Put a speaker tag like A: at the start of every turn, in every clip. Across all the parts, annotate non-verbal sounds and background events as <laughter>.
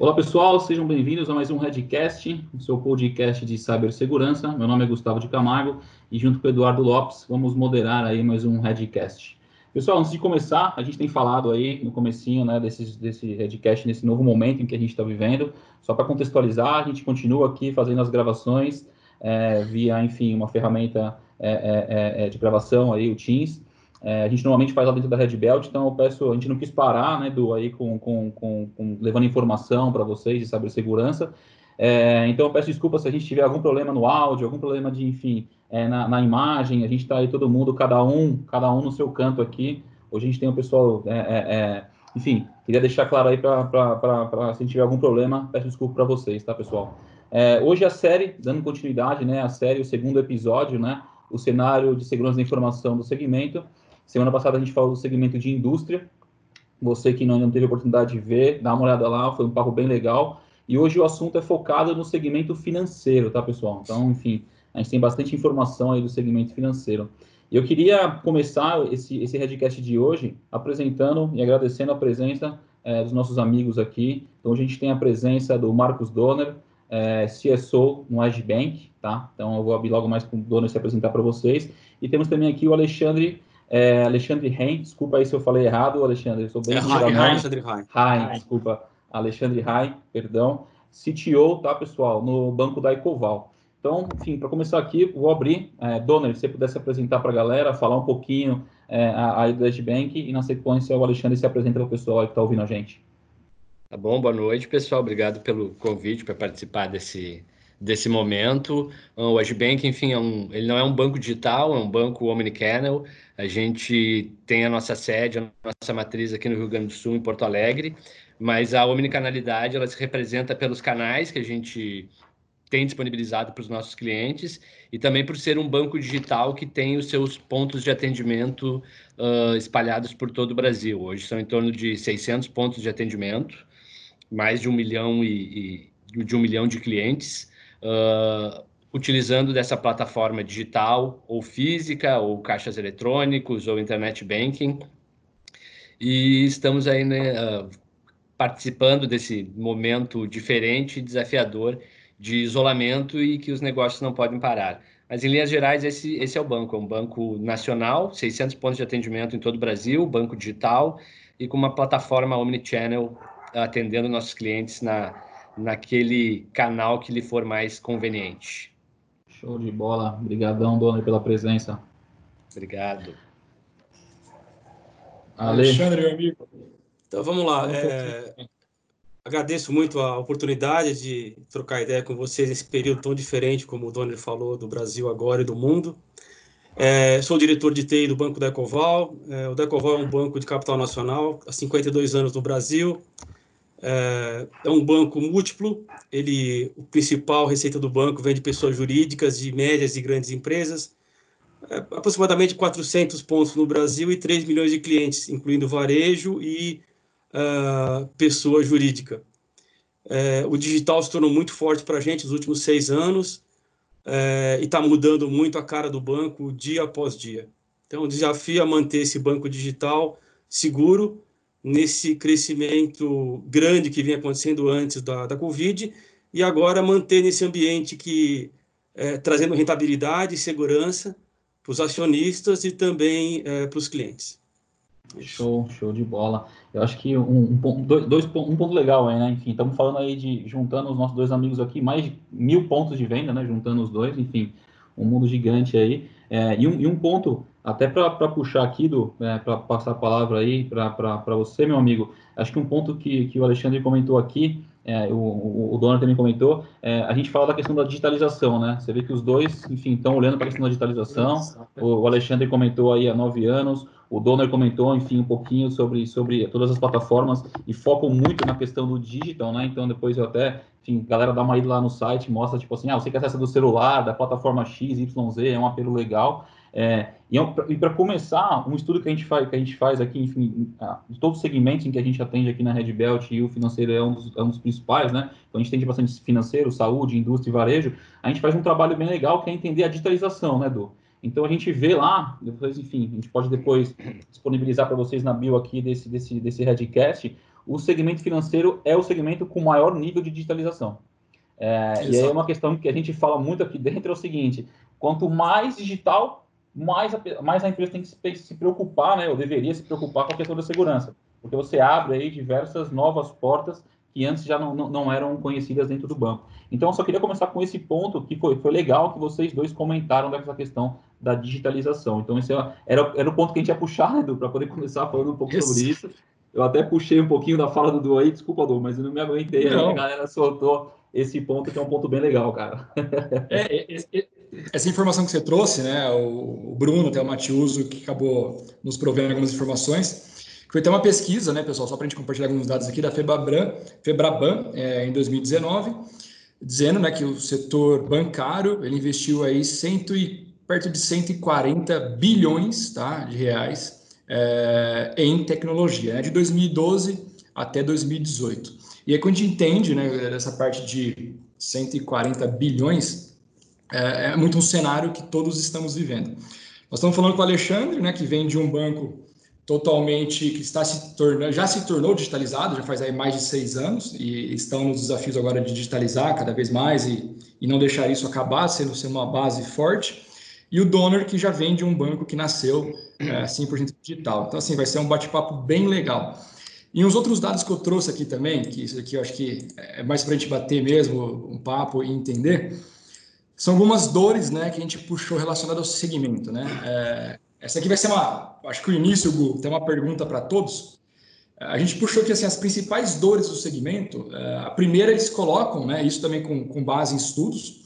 A: Olá pessoal, sejam bem-vindos a mais um Redcast, o seu podcast de cibersegurança. Meu nome é Gustavo de Camargo e junto com o Eduardo Lopes vamos moderar aí mais um Redcast. Pessoal, antes de começar, a gente tem falado aí no comecinho né, desse, desse Redcast, nesse novo momento em que a gente está vivendo. Só para contextualizar, a gente continua aqui fazendo as gravações é, via, enfim, uma ferramenta é, é, de gravação aí, o Teams. É, a gente normalmente faz lá dentro da Red Belt, então eu peço, a gente não quis parar, né, do aí com, com, com, com levando informação para vocês de cibersegurança. É, então eu peço desculpa se a gente tiver algum problema no áudio, algum problema de, enfim, é, na, na, imagem. A gente está aí todo mundo, cada um, cada um no seu canto aqui. Hoje a gente tem o pessoal, é, é, é enfim, queria deixar claro aí para se a gente tiver algum problema, peço desculpa para vocês, tá, pessoal? É, hoje a série, dando continuidade, né, a série, o segundo episódio, né, o cenário de segurança da informação do segmento. Semana passada a gente falou do segmento de indústria. Você que não, teve a oportunidade de ver, dá uma olhada lá, foi um papo bem legal. E hoje o assunto é focado no segmento financeiro, tá, pessoal? Então, enfim, a gente tem bastante informação aí do segmento financeiro. Eu queria começar esse, esse Redcast de hoje apresentando e agradecendo a presença é, dos nossos amigos aqui. Então, a gente tem a presença do Marcos Donner, é, CSO no Bank, tá? Então, eu vou abrir logo mais para o Donner se apresentar para vocês. E temos também aqui o Alexandre é, Alexandre Rein, desculpa aí se eu falei errado, Alexandre, eu sou bem é, Alexandre Rein. Rein, desculpa, Alexandre Rein, perdão, CTO, tá, pessoal, no banco da Ecoval. Então, enfim, para começar aqui, vou abrir, é, Donner, se você pudesse apresentar para a galera, falar um pouquinho é, aí do Edgebank e na sequência o Alexandre se apresenta para o pessoal que está ouvindo a gente.
B: Tá bom, boa noite, pessoal, obrigado pelo convite para participar desse, desse momento. O Agibank, enfim, é um, ele não é um banco digital, é um banco omnichannel. A gente tem a nossa sede, a nossa matriz aqui no Rio Grande do Sul, em Porto Alegre, mas a omnicanalidade ela se representa pelos canais que a gente tem disponibilizado para os nossos clientes e também por ser um banco digital que tem os seus pontos de atendimento uh, espalhados por todo o Brasil. Hoje são em torno de 600 pontos de atendimento, mais de um milhão e, e de um milhão de clientes uh, utilizando dessa plataforma digital ou física, ou caixas eletrônicos, ou internet banking. E estamos aí né, uh, participando desse momento diferente e desafiador de isolamento e que os negócios não podem parar. Mas, em linhas gerais, esse, esse é o banco. É um banco nacional, 600 pontos de atendimento em todo o Brasil, banco digital e com uma plataforma omnichannel atendendo nossos clientes na, naquele canal que lhe for mais conveniente.
A: Show de bola. Obrigadão, dona, pela presença.
B: Obrigado.
C: Ale. Alexandre, meu amigo. Então, vamos lá. É, agradeço muito a oportunidade de trocar ideia com vocês nesse período tão diferente, como o Donner falou, do Brasil agora e do mundo. É, sou diretor de TI do Banco da Ecoval. É, o Decoval é um banco de capital nacional, há 52 anos no Brasil. É, é um banco múltiplo. Ele, o principal receita do banco vem de pessoas jurídicas, de médias e grandes empresas. É, aproximadamente 400 pontos no Brasil e 3 milhões de clientes, incluindo varejo e uh, pessoa jurídica. É, o digital se tornou muito forte para a gente nos últimos seis anos é, e está mudando muito a cara do banco dia após dia. Então, o desafio é manter esse banco digital seguro nesse crescimento grande que vinha acontecendo antes da, da Covid e agora manter nesse ambiente que é, trazendo rentabilidade e segurança para os acionistas e também é, para os clientes.
A: Show, show de bola. Eu acho que um, um, dois, um ponto legal aí, né? Enfim, estamos falando aí de juntando os nossos dois amigos aqui, mais de mil pontos de venda, né? Juntando os dois, enfim, um mundo gigante aí. É, e, um, e um ponto até para puxar aqui, do, é, para passar a palavra aí para você, meu amigo, acho que um ponto que, que o Alexandre comentou aqui, é, o, o, Donald também comentou, é, a gente fala da questão da digitalização, né? Você vê que os dois, enfim, estão olhando para a questão da digitalização. O, o, Alexandre comentou aí há nove anos, o Donner comentou, enfim, um pouquinho sobre, sobre todas as plataformas e focam muito na questão do digital, né? Então, depois eu até, enfim, galera dá uma ida lá no site, mostra, tipo assim, ah, você que acessa do celular, da plataforma X, Y, Z, é um apelo legal. É, e, é e para começar, um estudo que a gente faz, que a gente faz aqui, enfim, de todos os segmentos em que a gente atende aqui na Red Belt e o financeiro é um dos, é um dos principais, né? Então a gente tem bastante financeiro, saúde, indústria e varejo. A gente faz um trabalho bem legal que é entender a digitalização, né, do então a gente vê lá, depois, enfim, a gente pode depois disponibilizar para vocês na bio aqui desse, desse, desse Redcast, o segmento financeiro é o segmento com maior nível de digitalização. É, e aí é uma questão que a gente fala muito aqui dentro é o seguinte: quanto mais digital, mais a, mais a empresa tem que se, se preocupar, né? Ou deveria se preocupar com a questão da segurança, porque você abre aí diversas novas portas que antes já não, não, eram conhecidas dentro do banco. Então, eu só queria começar com esse ponto, que foi, foi legal que vocês dois comentaram dessa questão da digitalização. Então, esse era, era o ponto que a gente ia puxar, Edu, para poder começar falando um pouco isso. sobre isso. Eu até puxei um pouquinho da fala do Du aí, desculpa, Du, mas eu não me aguentei. Não. Aí a galera soltou esse ponto, que é um ponto bem legal, cara.
D: É, é, é, essa informação que você trouxe, né? O, Bruno, até o Matiuso, que acabou nos provendo algumas informações, foi até uma pesquisa, né, pessoal, só para a gente compartilhar alguns dados aqui da Febraban, Febraban é, em 2019, dizendo né, que o setor bancário ele investiu aí cento e, perto de 140 bilhões tá, de reais é, em tecnologia, né, de 2012 até 2018. E aí, quando a gente entende né, essa parte de 140 bilhões, é, é muito um cenário que todos estamos vivendo. Nós estamos falando com o Alexandre, né, que vem de um banco totalmente que está se tornando, já se tornou digitalizado, já faz aí mais de seis anos e estão nos desafios agora de digitalizar cada vez mais e, e não deixar isso acabar, sendo, sendo uma base forte. E o Donor, que já vem de um banco que nasceu é, 100% digital. Então, assim, vai ser um bate-papo bem legal. E uns outros dados que eu trouxe aqui também, que isso aqui eu acho que é mais para a gente bater mesmo um papo e entender, são algumas dores né, que a gente puxou relacionadas ao segmento. Né? É, essa aqui vai ser uma, acho que o início, Gu, tem uma pergunta para todos. A gente puxou aqui assim, as principais dores do segmento. É, a primeira eles colocam, né, isso também com, com base em estudos,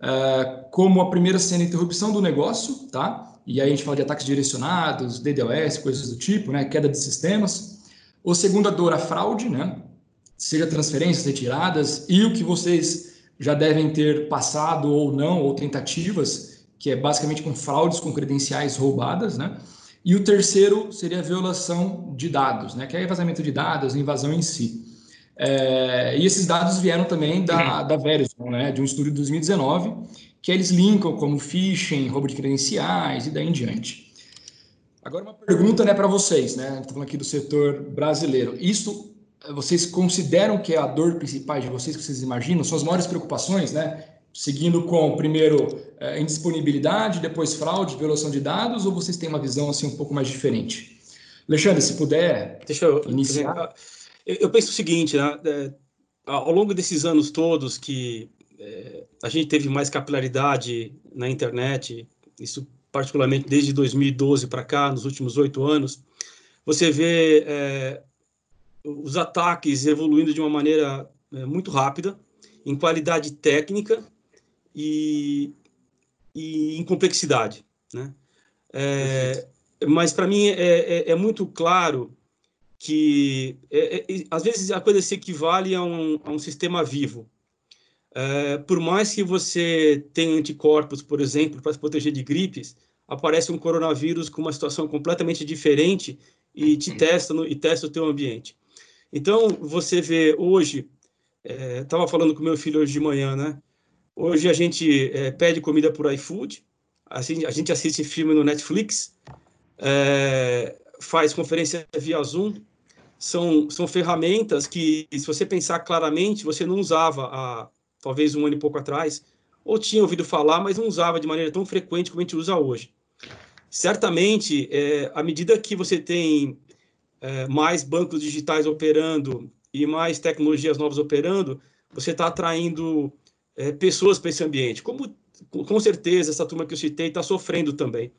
D: é, como a primeira sendo a interrupção do negócio, tá? E aí a gente fala de ataques direcionados, DDoS, coisas do tipo, né, queda de sistemas. O segundo, a dor, a fraude, né? Seja transferências, retiradas, e o que vocês já devem ter passado ou não, ou tentativas, que é basicamente com fraudes com credenciais roubadas, né? E o terceiro seria a violação de dados, né? Que é vazamento de dados, invasão em si. É, e esses dados vieram também da, da Verizon, né? De um estudo de 2019, que eles linkam como phishing, roubo de credenciais e daí em diante. Agora uma pergunta né, para vocês, né? Estou falando aqui do setor brasileiro. Isso vocês consideram que é a dor principal de vocês que vocês imaginam? São as maiores preocupações, né? Seguindo com primeiro é, indisponibilidade, depois fraude, violação de dados, ou vocês têm uma visão assim um pouco mais diferente? Alexandre, se puder Deixa eu, iniciar.
C: Eu, eu penso o seguinte, né? É, ao longo desses anos todos que é, a gente teve mais capilaridade na internet, isso particularmente desde 2012 para cá, nos últimos oito anos, você vê é, os ataques evoluindo de uma maneira é, muito rápida, em qualidade técnica e, e em complexidade. Né? É, mas para mim é, é, é, muito claro que é, às vezes a coisa se equivale a um, a um sistema vivo. É, por mais que você tenha anticorpos, por exemplo, para se proteger de gripes, aparece um coronavírus com uma situação completamente diferente e te testa no, e testa o teu ambiente. Então, você vê hoje, estava é, falando com meu filho hoje de manhã, né? Hoje a gente é, pede comida por iFood, assim, a gente assiste filme no Netflix, é, faz conferência via Zoom, são, são ferramentas que, se você pensar claramente, você não usava há talvez um ano e pouco atrás, ou tinha ouvido falar, mas não usava de maneira tão frequente como a gente usa hoje. Certamente, é, à medida que você tem é, mais bancos digitais operando e mais tecnologias novas operando, você está atraindo é, pessoas para esse ambiente. Como, com certeza, essa turma que eu citei está sofrendo também.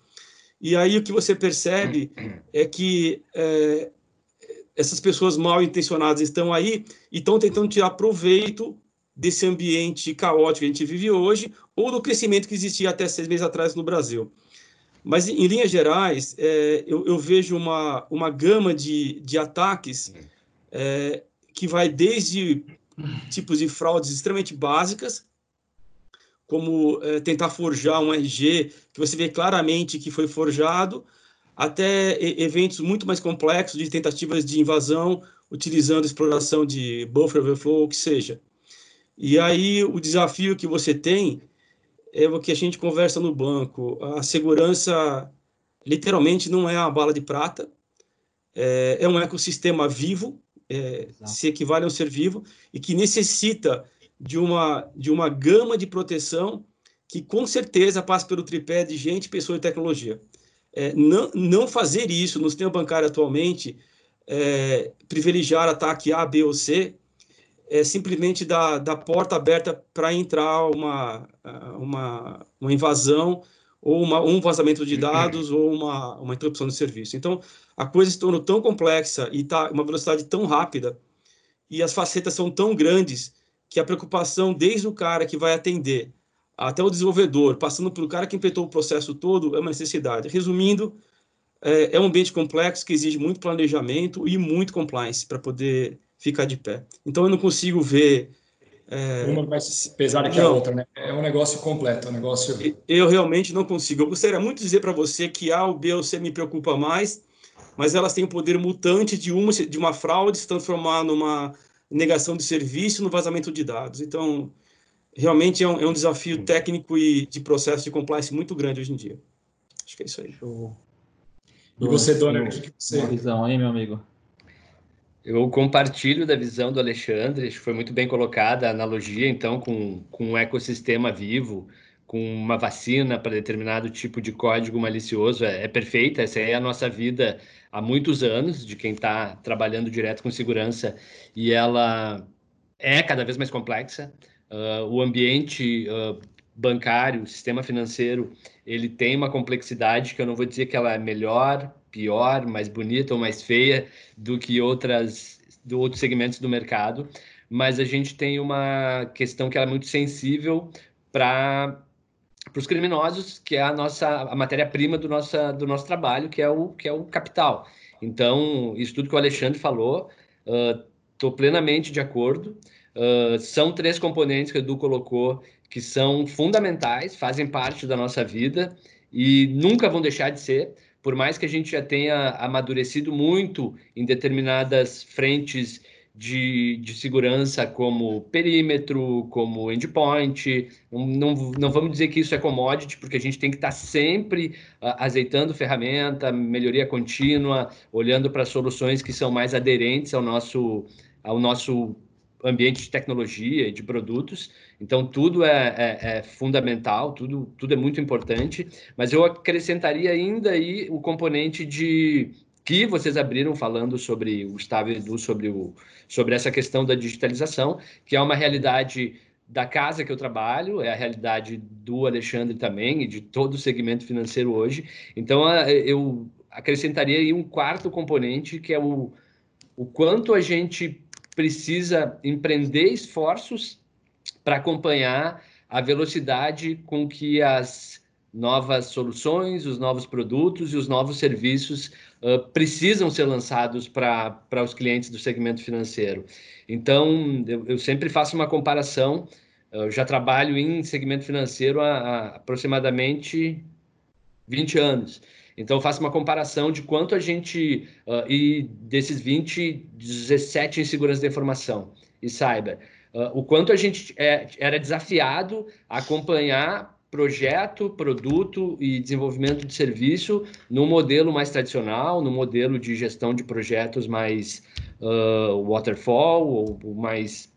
C: E aí o que você percebe é que é, essas pessoas mal intencionadas estão aí e estão tentando tirar proveito desse ambiente caótico que a gente vive hoje, ou do crescimento que existia até seis meses atrás no Brasil. Mas, em linhas gerais, é, eu, eu, vejo uma, uma gama de, de ataques é, que vai desde tipos de fraudes extremamente básicas, como é, tentar forjar um RG que você vê claramente que foi forjado, até eventos muito mais complexos de tentativas de invasão utilizando exploração de buffer overflow, o que seja. E aí o desafio que você tem é o que a gente conversa no banco. A segurança literalmente não é uma bala de prata, é, é um ecossistema vivo é, se equivale a um ser vivo e que necessita de uma, de uma gama de proteção que com certeza passa pelo tripé de gente, pessoa e tecnologia. É, não, não fazer isso no sistema bancário atualmente, é, privilegiar ataque A, B ou C, é simplesmente dar, dar porta aberta para entrar uma, uma, uma invasão ou uma, um vazamento de dados ou uma, uma interrupção de serviço. Então, a coisa se tornou tão complexa e está uma velocidade tão rápida e as facetas são tão grandes que a preocupação desde o cara que vai atender até o desenvolvedor, passando por o cara que implementou o processo todo, é uma necessidade. Resumindo, é, é um ambiente complexo que exige muito planejamento e muito compliance para poder ficar de pé. Então, eu não consigo ver
D: é... Uma mais pesada que não. a outra, né? É um negócio completo, é um negócio.
C: Eu realmente não consigo. Eu gostaria muito de dizer para você que A, o B ou C me preocupa mais, mas elas têm o poder mutante de uma, de uma fraude se transformar numa negação de serviço, no vazamento de dados. Então, realmente é um, é um desafio técnico e de processo de compliance muito grande hoje em dia. Acho que é isso aí. Show.
D: E você, Dona, o que você...
A: Uma visão aí, meu amigo?
B: Eu compartilho da visão do Alexandre, acho que foi muito bem colocada a analogia, então, com, com um ecossistema vivo, com uma vacina para determinado tipo de código malicioso, é, é perfeita, essa é a nossa vida há muitos anos, de quem está trabalhando direto com segurança, e ela é cada vez mais complexa. Uh, o ambiente uh, bancário, o sistema financeiro, ele tem uma complexidade que eu não vou dizer que ela é melhor pior, mais bonita ou mais feia do que outras do outros segmentos do mercado, mas a gente tem uma questão que é muito sensível para para os criminosos, que é a nossa a matéria-prima do nosso do nosso trabalho, que é o que é o capital. Então, isso tudo que o Alexandre falou, estou uh, plenamente de acordo. Uh, são três componentes que o Edu colocou que são fundamentais, fazem parte da nossa vida e nunca vão deixar de ser por mais que a gente já tenha amadurecido muito em determinadas frentes de, de segurança, como perímetro, como endpoint, não, não, vamos dizer que isso é commodity, porque a gente tem que estar sempre uh, azeitando ferramenta, melhoria contínua, olhando para soluções que são mais aderentes ao nosso, ao nosso ambiente de tecnologia e de produtos. Então, tudo é, é, é, fundamental, tudo, tudo é muito importante, mas eu acrescentaria ainda aí o componente de que vocês abriram falando sobre o Gustavo Edu, sobre, o, sobre essa questão da digitalização, que é uma realidade da casa que eu trabalho, é a realidade do Alexandre também e de todo o segmento financeiro hoje. Então, eu acrescentaria aí um quarto componente, que é o, o quanto a gente precisa empreender esforços para acompanhar a velocidade com que as novas soluções, os novos produtos e os novos serviços uh, precisam ser lançados para os clientes do segmento financeiro. Então, eu, eu sempre faço uma comparação. Eu já trabalho em segmento financeiro há, há aproximadamente 20 anos. Então, eu faço uma comparação de quanto a gente, uh, e desses 20, 17 em segurança da informação e cyber, uh, o quanto a gente é, era desafiado a acompanhar projeto, produto e desenvolvimento de serviço no modelo mais tradicional, no modelo de gestão de projetos mais uh, waterfall ou mais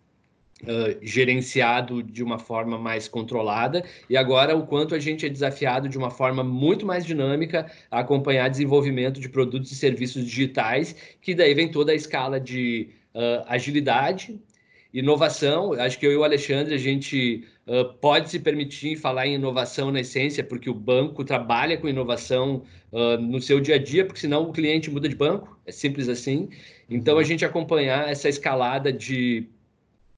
B: uh, gerenciado de uma forma mais controlada, e agora o quanto a gente é desafiado de uma forma muito mais dinâmica a acompanhar desenvolvimento de produtos e serviços digitais, que daí vem toda a escala de uh, agilidade, inovação. Acho que eu e o Alexandre, a gente uh, pode se permitir falar em inovação na essência, porque o banco trabalha com inovação no seu dia a dia, porque senão o cliente muda de banco, é simples assim. Então, a gente acompanhar essa escalada de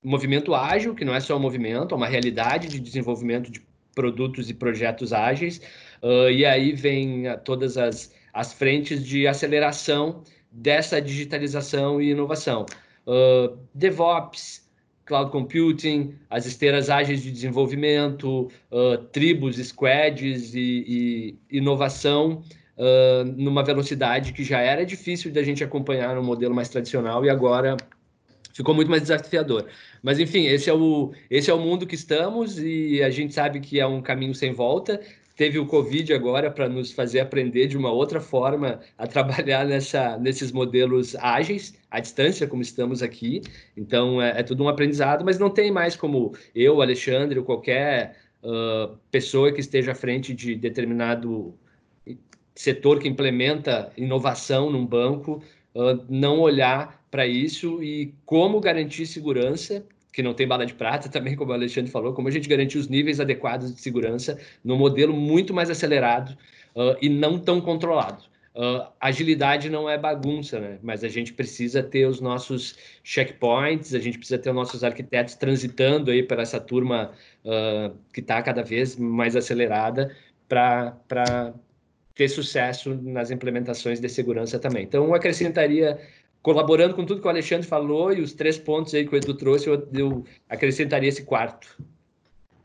B: movimento ágil, que não é só um movimento, é uma realidade de desenvolvimento de produtos e projetos ágeis, uh, e aí vem uh, todas as, as frentes de aceleração dessa digitalização e inovação. Uh, DevOps, Cloud Computing, as esteiras ágeis de desenvolvimento, tribos, squads e, e inovação numa velocidade que já era difícil da gente acompanhar no modelo mais tradicional e agora ficou muito mais desafiador. Mas enfim, esse é o esse é o mundo que estamos e a gente sabe que é um caminho sem volta. teve o Covid agora para nos fazer aprender de uma outra forma a trabalhar nessa, nesses modelos ágeis, à distância, como estamos aqui. Então, é, é tudo um aprendizado, mas não tem mais como eu, Alexandre, ou qualquer uh, pessoa que esteja à frente de determinado setor que implementa inovação num banco, não olhar para isso e como garantir segurança que não tem bala de prata, <laughs> também, como o Alexandre falou, como a gente garantir os níveis adequados de segurança no modelo muito mais acelerado uh, e não tão controlado. Uh, agilidade não é bagunça, né? mas a gente precisa ter os nossos checkpoints, a gente precisa ter os nossos arquitetos transitando aí para essa turma uh, que está cada vez mais acelerada para ter sucesso nas implementações de segurança também. Então, eu acrescentaria colaborando com tudo que o Alexandre falou e os três pontos aí que o Edu trouxe, eu, eu acrescentaria esse quarto.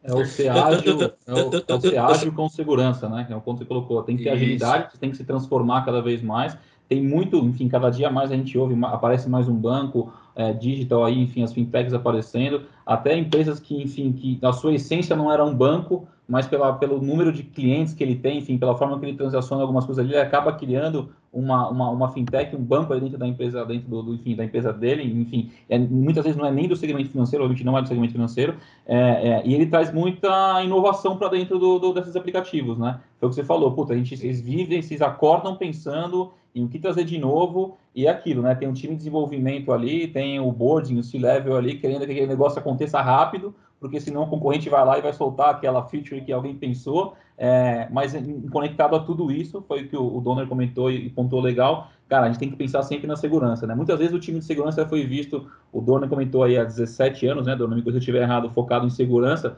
A: É o <laughs> ser ágil, é o, é o ser ágil com segurança, né? É o ponto que você colocou. Tem que ter Isso. agilidade, tem que se transformar cada vez mais. Tem muito, enfim, cada dia mais a gente ouve, aparece mais um banco é, digital aí, enfim, as fintechs aparecendo, até empresas que, enfim, que a sua essência não era um banco, mas pela, pelo número de clientes que ele tem, enfim, pela forma que ele transaciona algumas coisas ali, ele acaba criando uma, uma, uma fintech, um banco aí dentro da empresa, dentro do, do enfim, da empresa dele, enfim, é, muitas vezes não é nem do segmento financeiro, obviamente não é do segmento financeiro, é, é, e ele traz muita inovação para dentro do, do, desses aplicativos, né? Foi o que você falou, puta, a gente, vocês vivem, vocês acordam pensando em o que trazer de novo, e é aquilo, né? Tem um time de desenvolvimento ali, tem o boarding, o C-level ali, querendo que aquele negócio aconteça rápido, porque senão o concorrente vai lá e vai soltar aquela feature que alguém pensou, é, mas conectado a tudo isso, foi o que o, o Donner comentou e, e pontuou legal, cara, a gente tem que pensar sempre na segurança, né? Muitas vezes o time de segurança foi visto, o Donner comentou aí há 17 anos, né, Donner, se eu estiver errado, focado em segurança,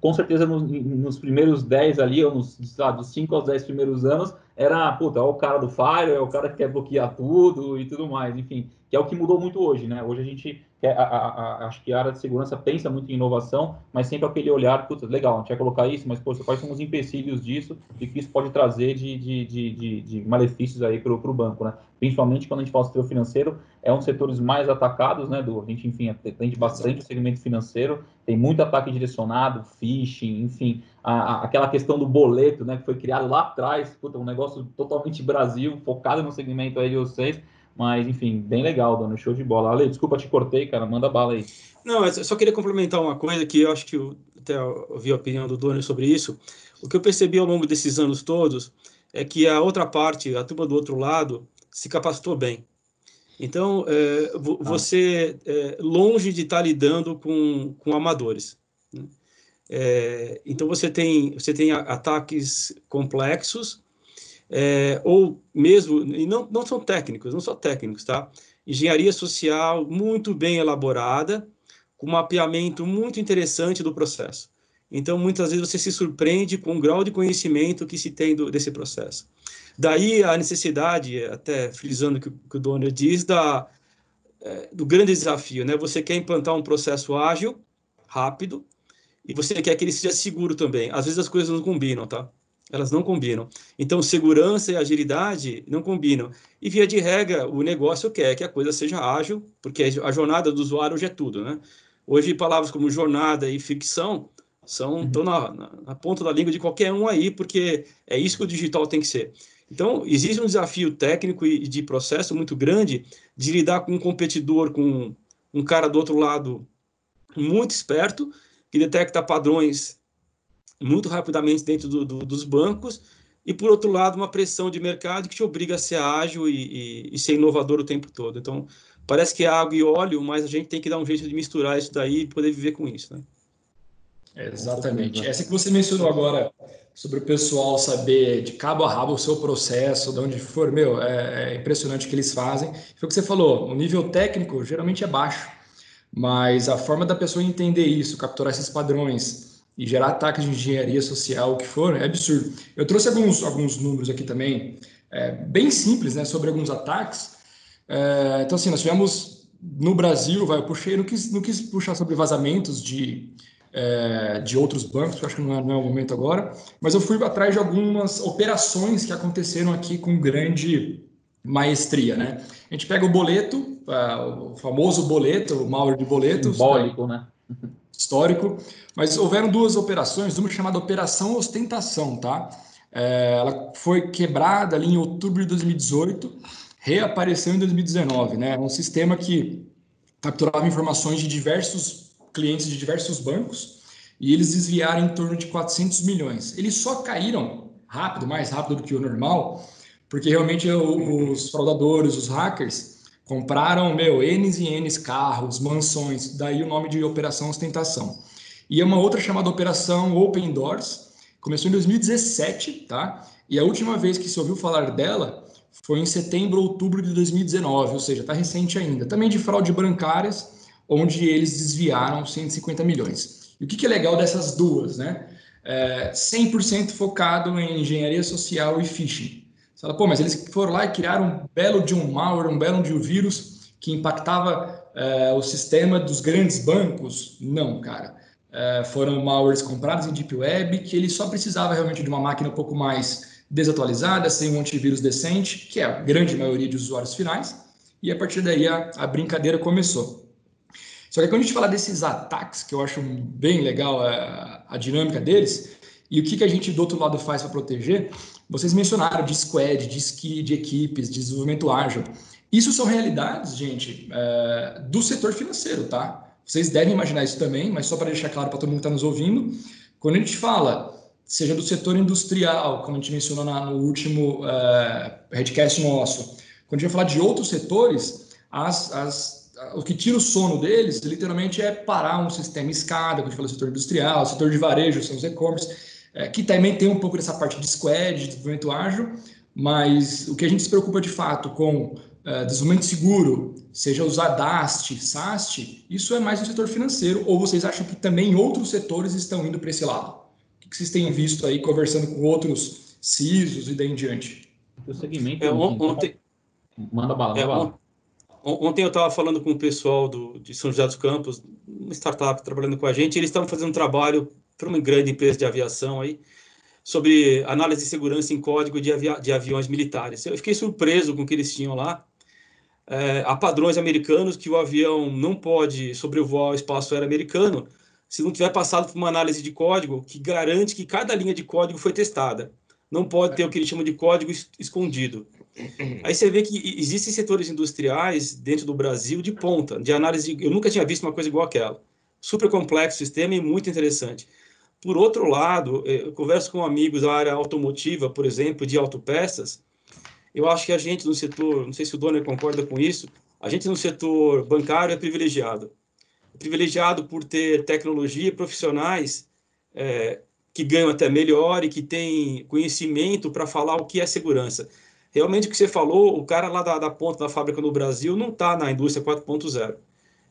A: com certeza nos, nos primeiros 10 ali, ou nos, lá, dos 5 aos 10 primeiros anos, era, puta, é o cara do Fire, é o cara que quer bloquear tudo e tudo mais, enfim, que é o que mudou muito hoje, né? Hoje a gente a, a, a, acho que a área de segurança pensa muito em inovação, mas sempre aquele olhar, puta, legal, a gente vai colocar isso, mas poxa, quais são os empecilhos disso e que isso pode trazer de, de, de, de, de malefícios aí para o banco, né? Principalmente quando a gente fala setor financeiro, é um dos setores mais atacados, né? Do, a gente, enfim, atende bastante o segmento financeiro, tem muito ataque direcionado, phishing, enfim, a, aquela questão do boleto, né? Que foi criado lá atrás, puta, um negócio totalmente Brasil, focado no segmento aí de vocês, mas, enfim, bem legal, dona. Show de bola. Ale, desculpa, te cortei, cara. Manda bala aí.
C: Não, eu só queria complementar uma coisa que eu acho que eu até ouvi a opinião do Doni sobre isso. O que eu percebi ao longo desses anos todos é que a outra parte, a turma do outro lado, se capacitou bem. Então, é, ah. você, é, longe de estar lidando com, com amadores. Né? É, então, você tem, você tem ataques complexos, é, ou mesmo, e não, não são técnicos, não são técnicos, tá? Engenharia social muito bem elaborada, com mapeamento muito interessante do processo. Então, muitas vezes você se surpreende com o grau de conhecimento que se tem do, desse processo. Daí a necessidade, até frisando o que, que o Donner diz, da, é, do grande desafio, né? Você quer implantar um processo ágil, rápido, e você quer que ele seja seguro também. Às vezes as coisas não combinam, tá? elas não combinam. Então, segurança e agilidade não combinam. E, via de regra, o negócio quer que a coisa seja ágil, porque a jornada do usuário hoje é tudo, né? Hoje, palavras como jornada e ficção são estão uhum. na, na, na, ponta da língua de qualquer um aí, porque é isso que o digital tem que ser. Então, existe um desafio técnico e de processo muito grande de lidar com um competidor, com um cara do outro lado muito esperto, que detecta padrões muito rapidamente dentro do, do, dos bancos, e por outro lado, uma pressão de mercado que te obriga a ser ágil e, e, e, ser inovador o tempo todo. Então, parece que é água e óleo, mas a gente tem que dar um jeito de misturar isso daí e poder viver com isso. Né?
D: Exatamente. Essa que você mencionou agora sobre o pessoal saber de cabo a rabo o seu processo, de onde for, meu, é, é impressionante o que eles fazem. Foi o que você falou, o nível técnico geralmente é baixo, mas a forma da pessoa entender isso, capturar esses padrões, e gerar ataques de engenharia social, o que for, é absurdo. Eu trouxe alguns, alguns números aqui também, é, bem simples, né, sobre alguns ataques. É, então, assim, nós tivemos no Brasil, vai, eu puxei, não quis, não quis puxar sobre vazamentos de, é, de outros bancos, que eu acho que não é, não é o momento agora, mas eu fui atrás de algumas operações que aconteceram aqui com grande maestria, né? A gente pega o boleto, o famoso boleto, o malware de boleto.
A: Simbólico, né?
D: histórico, mas houveram duas operações, uma chamada Operação Ostentação, tá? É, ela foi quebrada ali em outubro de 2018, reapareceu em 2019, né? Um sistema que capturava informações de diversos clientes de diversos bancos e eles desviaram em torno de 400 milhões. Eles só caíram rápido, mais rápido do que o normal, porque realmente os fraudadores, os hackers, compraram, meu, N's e N's carros, mansões, daí o nome de Operação Ostentação. E uma outra chamada Operação Open Doors, começou em 2017, tá? E a última vez que se ouviu falar dela foi em setembro, outubro de 2019, ou seja, está recente ainda. Também de fraude bancárias, onde eles desviaram 150 milhões. E o que, que é legal dessas duas, né? É 100% focado em engenharia social e phishing. Você fala, pô, mas eles foram lá e criaram um belo de um malware, um belo de um vírus que impactava é, o sistema dos grandes bancos? Não, cara. É, foram malwares comprados em Deep Web que ele só precisava realmente de uma máquina um pouco mais desatualizada, sem um antivírus decente, que é a grande maioria de usuários finais, e a partir daí a, a brincadeira começou. Só que quando a gente fala desses ataques, que eu acho bem legal a, a dinâmica deles, e o que, que a gente do outro lado faz para proteger, vocês mencionaram de squad, de ski, de equipes, de desenvolvimento ágil. Isso são realidades, gente, é, do setor financeiro, tá? Vocês devem imaginar isso também, mas só para deixar claro para todo mundo que está nos ouvindo, quando a gente fala, seja do setor industrial, como a gente mencionou na, no último é, headcast nosso, quando a gente vai falar de outros setores, as, as, o que tira o sono deles, literalmente, é parar um sistema escada, quando a gente fala do setor industrial, setor de varejo, são os e-commerce, é, que também tem um pouco dessa parte de squad, de desenvolvimento ágil, mas o que a gente se preocupa de fato com uh, desenvolvimento seguro, seja usar DAST, SAST, isso é mais no setor financeiro, ou vocês acham que também outros setores estão indo para esse lado? O que vocês têm visto aí conversando com outros CISOs e daí em diante?
A: O segmento. É, ontem, manda bala, manda é, bala.
C: Ontem eu estava falando com o pessoal do, de São José dos Campos, uma startup trabalhando com a gente, eles estavam fazendo um trabalho para uma grande empresa de aviação aí, sobre análise de segurança em código de, de aviões militares. Eu fiquei surpreso com o que eles tinham lá. É, há padrões americanos que o avião não pode sobrevoar o espaço aéreo americano se não tiver passado por uma análise de código que garante que cada linha de código foi testada. Não pode ter o que eles chamam de código escondido. Aí você vê que existem setores industriais dentro do Brasil de ponta, de análise. Eu nunca tinha visto uma coisa igual aquela. Super complexo sistema e muito interessante. Por outro lado, eh, eu converso com amigos da área automotiva, por exemplo, de autopeças. Eu acho que a gente no setor, não sei se o Donner concorda com isso, a gente no setor bancário é privilegiado. É privilegiado por ter tecnologia e profissionais é, que ganham até melhor e que têm conhecimento para falar o que é segurança. Realmente, o que você falou, o cara lá da, da ponta da fábrica no Brasil não está na indústria 4.0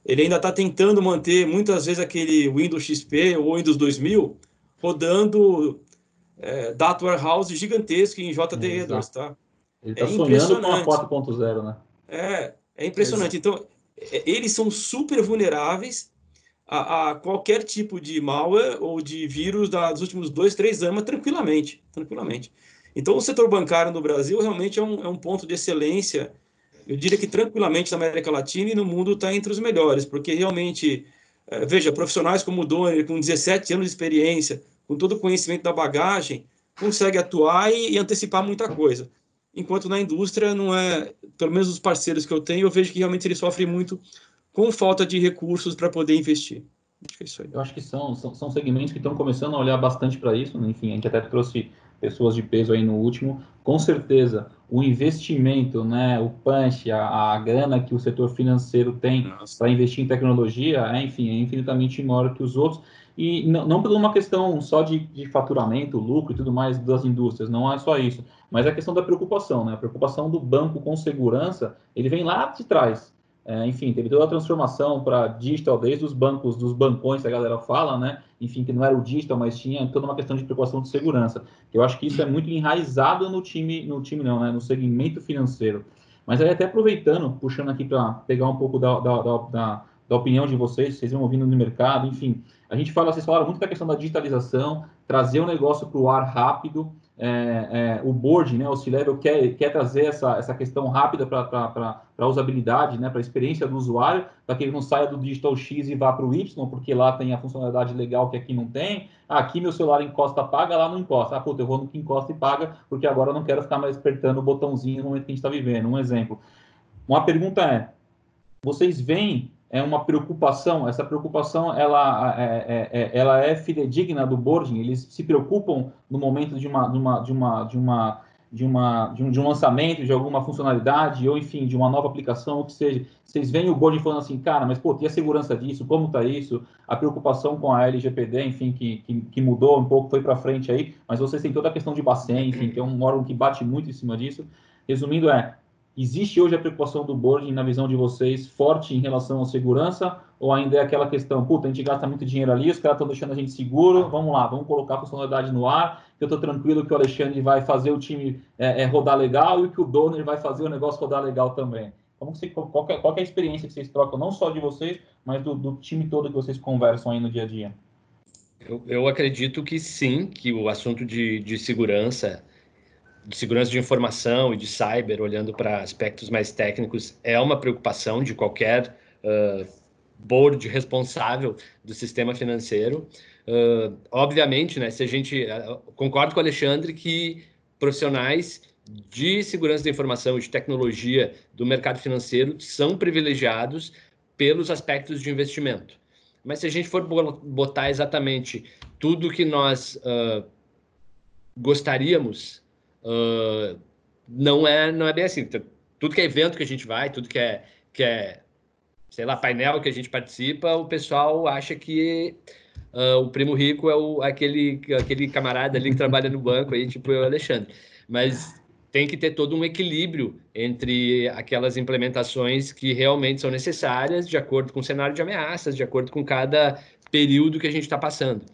C: ele ainda está tentando manter muitas vezes aquele Windows XP ou Windows 2000 rodando é, data warehouse gigantesco em JD
A: Edwards, tá? Ele está é sonhando com a 4.0, né?
C: É, é impressionante. Então, é, eles são super vulneráveis a, a, qualquer tipo de malware ou de vírus dos últimos dois, três anos, tranquilamente, tranquilamente. Então, o setor bancário no Brasil realmente é um, é um ponto de excelência eu diria que tranquilamente na América Latina e no mundo está entre os melhores, porque realmente, é, veja, profissionais como o Donner, com 17 anos de experiência, com todo o conhecimento da bagagem, consegue atuar e, e antecipar muita coisa. Enquanto na indústria não é, pelo menos os parceiros que eu tenho, eu vejo que realmente eles sofrem muito com falta de recursos para poder investir.
A: Acho que é isso aí. Eu acho que são, são, são segmentos que estão começando a olhar bastante para isso. Né? Enfim, a gente até trouxe pessoas de peso aí no último. Com certeza, o investimento, né, o punch, a, a grana que o setor financeiro tem para investir em tecnologia, é, enfim, é infinitamente maior que os outros. E não, não por uma questão só de, de faturamento, lucro e tudo mais das indústrias, não é só isso, mas é a questão da preocupação, né? A preocupação do banco com segurança, ele vem lá de trás. É, enfim, teve toda a transformação para digital, desde os bancos, dos bancões que a galera fala, né? Enfim, que não era o digital, mas tinha toda uma questão de preocupação de segurança. Eu acho que isso é muito enraizado no time, no time não, né? No segmento financeiro. Mas aí até aproveitando, puxando aqui para pegar um pouco da, da, da, da, opinião de vocês, vocês vão ouvindo no mercado, enfim. A gente fala, vocês falaram muito da questão da digitalização, trazer o negócio para o ar rápido, é, é, o board, né, o C-Level, quer, quer trazer essa, essa questão rápida para a usabilidade, né, para a experiência do usuário, para que ele não saia do digital X e vá para o Y, porque lá tem a funcionalidade legal que aqui não tem. Ah, aqui meu celular encosta, paga, lá não encosta. Ah, puta, eu vou no que encosta e paga, porque agora eu não quero ficar mais apertando o botãozinho no momento que a gente está vivendo. Um exemplo. Uma pergunta é, vocês veem é uma preocupação, essa preocupação ela é, é, é, ela é fidedigna do boarding, eles se preocupam no momento de uma, de uma, de uma, de uma, de, uma, de, um, de um lançamento de alguma funcionalidade, ou enfim, de uma nova aplicação, ou que seja, vocês veem o boarding falando assim, cara, mas pô, e a segurança disso, como está isso, a preocupação com a LGPD, enfim, que, que, que mudou um pouco, foi para frente aí, mas vocês têm toda a questão de Bacen, enfim, que é um órgão que bate muito em cima disso. Resumindo, é, Existe hoje a preocupação do board, na visão de vocês, forte em relação à segurança? Ou ainda é aquela questão, puta, a gente gasta muito dinheiro ali, os caras estão deixando a gente seguro, vamos lá, vamos colocar a funcionalidade no ar, que eu estou tranquilo que o Alexandre vai fazer o time é, é, rodar legal e que o Donner vai fazer o negócio rodar legal também. Como você, qual, é, qual é a experiência que vocês trocam, não só de vocês, mas do, do time todo que vocês conversam aí no dia a dia?
B: Eu, eu acredito que sim, que o assunto de, de segurança de segurança de informação e de cyber, olhando para aspectos mais técnicos, é uma preocupação de qualquer uh, board responsável do sistema financeiro. Uh, obviamente, né, se a gente uh, concordo com o Alexandre que profissionais de segurança da informação e de tecnologia do mercado financeiro são privilegiados pelos aspectos de investimento. Mas se a gente for botar exatamente tudo que nós gostaríamos uh, não é não é bem assim. Tudo que é evento que a gente vai, tudo que é, que é sei lá, painel que a gente participa, o pessoal acha que uh, o primo rico é o, aquele, aquele camarada ali que <laughs> trabalha no banco, aí, tipo o Alexandre. Mas tem que ter todo um equilíbrio entre aquelas implementações que realmente são necessárias, de acordo com o cenário de ameaças, de acordo com cada período que a gente está passando.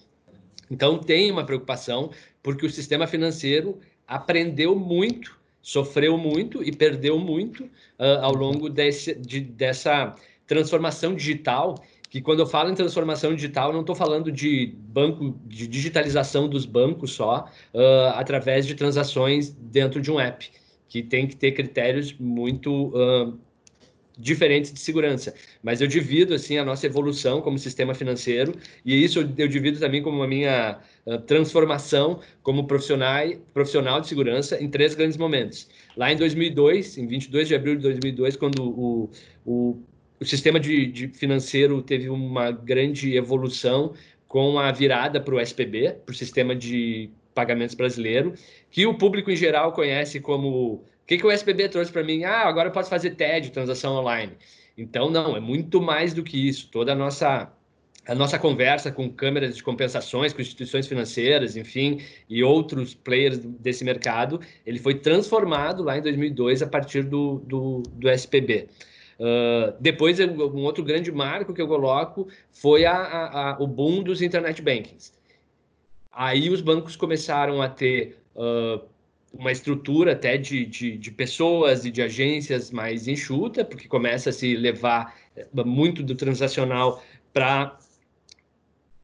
B: Então, tem uma preocupação, porque o sistema financeiro aprendeu muito, sofreu muito e perdeu muito uh, ao longo desse, de, dessa transformação digital. Que quando eu falo em transformação digital, não estou falando de banco, de digitalização dos bancos só, uh, através de transações dentro de um app, que tem que ter critérios muito uh, diferentes de segurança. Mas eu divido assim a nossa evolução como sistema financeiro e isso eu divido também como a minha uh, transformação como profissional, profissional de segurança em três grandes momentos. Lá em 2002, em 22 de abril de 2002, quando o, o, o sistema de, de financeiro teve uma grande evolução com a virada para o SPB, para o sistema de pagamentos brasileiro, que o público em geral conhece como que, que o SBB trouxe para mim? Ah, agora eu posso fazer TED, transação online. Então, não, é muito mais do que isso. Toda a nossa, a nossa conversa com câmeras de compensações, com instituições financeiras, enfim, e outros players desse mercado, ele foi transformado lá em 2002 a partir do, do, do SPB. Uh, depois, um outro grande marco que eu coloco foi a, a, a, o boom dos internet bankings. Aí os bancos começaram a ter uh, uma estrutura até de, de, de, pessoas e de agências mais enxuta, porque começa a se levar eh, muito do transacional para